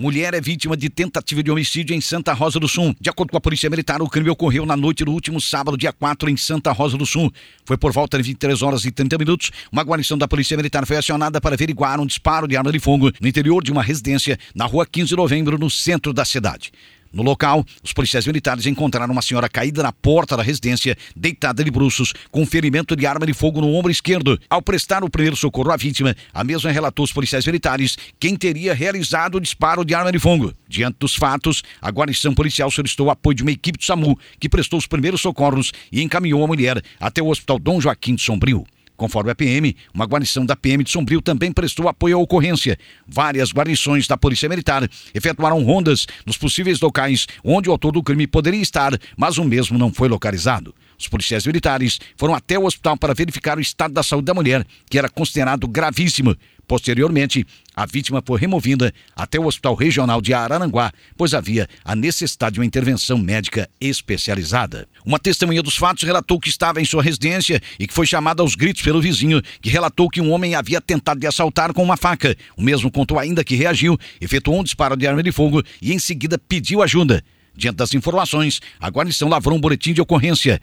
Mulher é vítima de tentativa de homicídio em Santa Rosa do Sul. De acordo com a Polícia Militar, o crime ocorreu na noite do último sábado, dia 4, em Santa Rosa do Sul. Foi por volta de 23 horas e 30 minutos. Uma guarnição da Polícia Militar foi acionada para averiguar um disparo de arma de fogo no interior de uma residência na rua 15 de novembro, no centro da cidade. No local, os policiais militares encontraram uma senhora caída na porta da residência, deitada de bruços, com ferimento de arma de fogo no ombro esquerdo. Ao prestar o primeiro socorro à vítima, a mesma relatou aos policiais militares quem teria realizado o disparo de arma de fogo. Diante dos fatos, a guarnição policial solicitou o apoio de uma equipe do SAMU, que prestou os primeiros socorros e encaminhou a mulher até o Hospital Dom Joaquim de Sombrio. Conforme a PM, uma guarnição da PM de Sombrio também prestou apoio à ocorrência. Várias guarnições da Polícia Militar efetuaram rondas nos possíveis locais onde o autor do crime poderia estar, mas o mesmo não foi localizado. Os policiais militares foram até o hospital para verificar o estado da saúde da mulher, que era considerado gravíssimo. Posteriormente, a vítima foi removida até o Hospital Regional de Araranguá, pois havia a necessidade de uma intervenção médica especializada. Uma testemunha dos fatos relatou que estava em sua residência e que foi chamada aos gritos pelo vizinho, que relatou que um homem havia tentado de assaltar com uma faca. O mesmo contou ainda que reagiu, efetuou um disparo de arma de fogo e em seguida pediu ajuda. Diante das informações, a guarnição lavrou um boletim de ocorrência.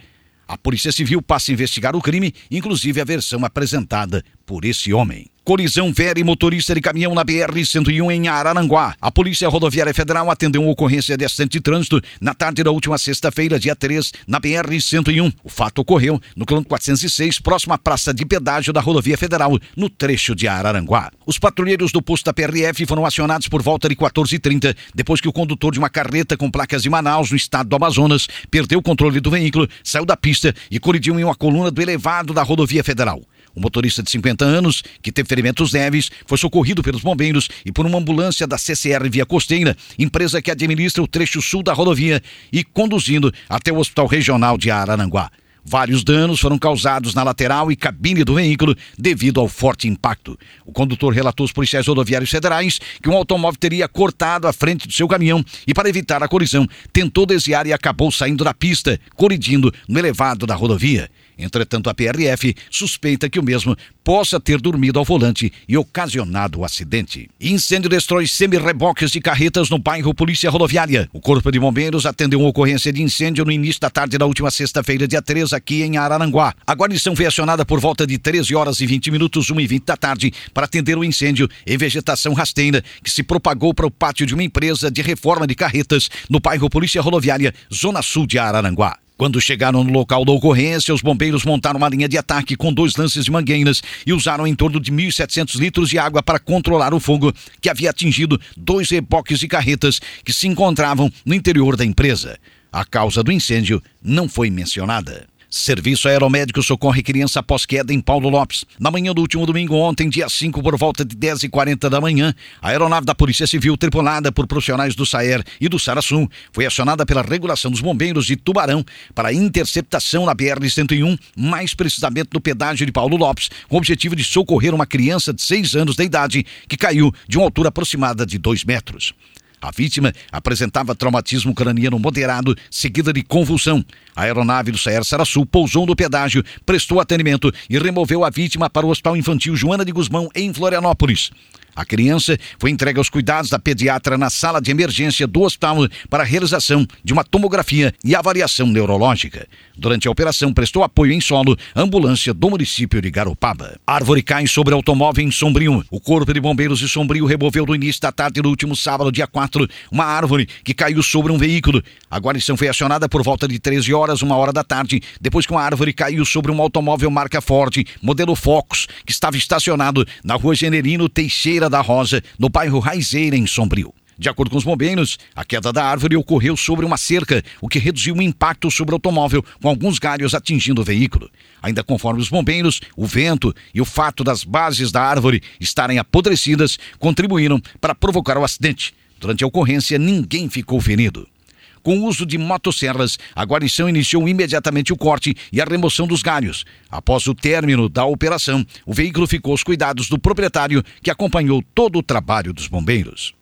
A Polícia Civil passa a investigar o crime, inclusive a versão apresentada por esse homem. Colisão Vera e motorista de caminhão na BR-101 em Araranguá. A Polícia Rodoviária Federal atendeu uma ocorrência de acidente de trânsito na tarde da última sexta-feira, dia 3, na BR-101. O fato ocorreu no quilômetro 406, próximo à praça de pedágio da Rodovia Federal, no trecho de Araranguá. Os patrulheiros do posto da PRF foram acionados por volta de 14h30, depois que o condutor de uma carreta com placas de Manaus, no estado do Amazonas, perdeu o controle do veículo, saiu da pista e colidiu em uma coluna do elevado da Rodovia Federal. O motorista de 50 anos, que teve ferimentos leves, foi socorrido pelos bombeiros e por uma ambulância da CCR Via Costeira, empresa que administra o trecho sul da rodovia, e conduzindo até o Hospital Regional de Araranguá. Vários danos foram causados na lateral e cabine do veículo devido ao forte impacto. O condutor relatou aos policiais rodoviários federais que um automóvel teria cortado a frente do seu caminhão e, para evitar a colisão, tentou desviar e acabou saindo da pista, colidindo no elevado da rodovia. Entretanto, a PRF suspeita que o mesmo possa ter dormido ao volante e ocasionado o acidente. Incêndio destrói semi-reboques de carretas no bairro Polícia Rodoviária. O Corpo de Bombeiros atendeu uma ocorrência de incêndio no início da tarde da última sexta-feira, dia 3, aqui em Araranguá. A guarnição foi acionada por volta de 13 horas e 20 minutos, 1 e 20 da tarde, para atender o incêndio em vegetação rasteira que se propagou para o pátio de uma empresa de reforma de carretas no bairro Polícia Rodoviária, Zona Sul de Araranguá. Quando chegaram no local da ocorrência, os bombeiros montaram uma linha de ataque com dois lances de mangueiras e usaram em torno de 1.700 litros de água para controlar o fogo que havia atingido dois reboques de carretas que se encontravam no interior da empresa. A causa do incêndio não foi mencionada. Serviço Aeromédico socorre criança após queda em Paulo Lopes. Na manhã do último domingo, ontem, dia 5, por volta de 10h40 da manhã, a aeronave da Polícia Civil, tripulada por profissionais do SAER e do Sarasum, foi acionada pela regulação dos bombeiros de Tubarão para interceptação na BR-101, mais precisamente no pedágio de Paulo Lopes, com o objetivo de socorrer uma criança de 6 anos de idade que caiu de uma altura aproximada de 2 metros. A vítima apresentava traumatismo craniano moderado, seguida de convulsão. A aeronave do Saer Saraçu pousou no pedágio, prestou atendimento e removeu a vítima para o Hospital Infantil Joana de Guzmão, em Florianópolis. A criança foi entregue aos cuidados da pediatra na sala de emergência do hospital para a realização de uma tomografia e avaliação neurológica. Durante a operação, prestou apoio em solo ambulância do município de Garopaba. Árvore cai sobre automóvel em Sombrio. O Corpo de Bombeiros de Sombrio removeu no início da tarde do último sábado, dia 4, uma árvore que caiu sobre um veículo. A guarnição foi acionada por volta de 13 horas, uma hora da tarde, depois que uma árvore caiu sobre um automóvel marca Ford, modelo Focus, que estava estacionado na rua Generino Teixeira da Rosa, no bairro Raizeira, em Sombrio. De acordo com os bombeiros, a queda da árvore ocorreu sobre uma cerca, o que reduziu o impacto sobre o automóvel, com alguns galhos atingindo o veículo. Ainda conforme os bombeiros, o vento e o fato das bases da árvore estarem apodrecidas contribuíram para provocar o acidente. Durante a ocorrência, ninguém ficou ferido. Com o uso de motosserras, a guarnição iniciou imediatamente o corte e a remoção dos galhos. Após o término da operação, o veículo ficou aos cuidados do proprietário, que acompanhou todo o trabalho dos bombeiros.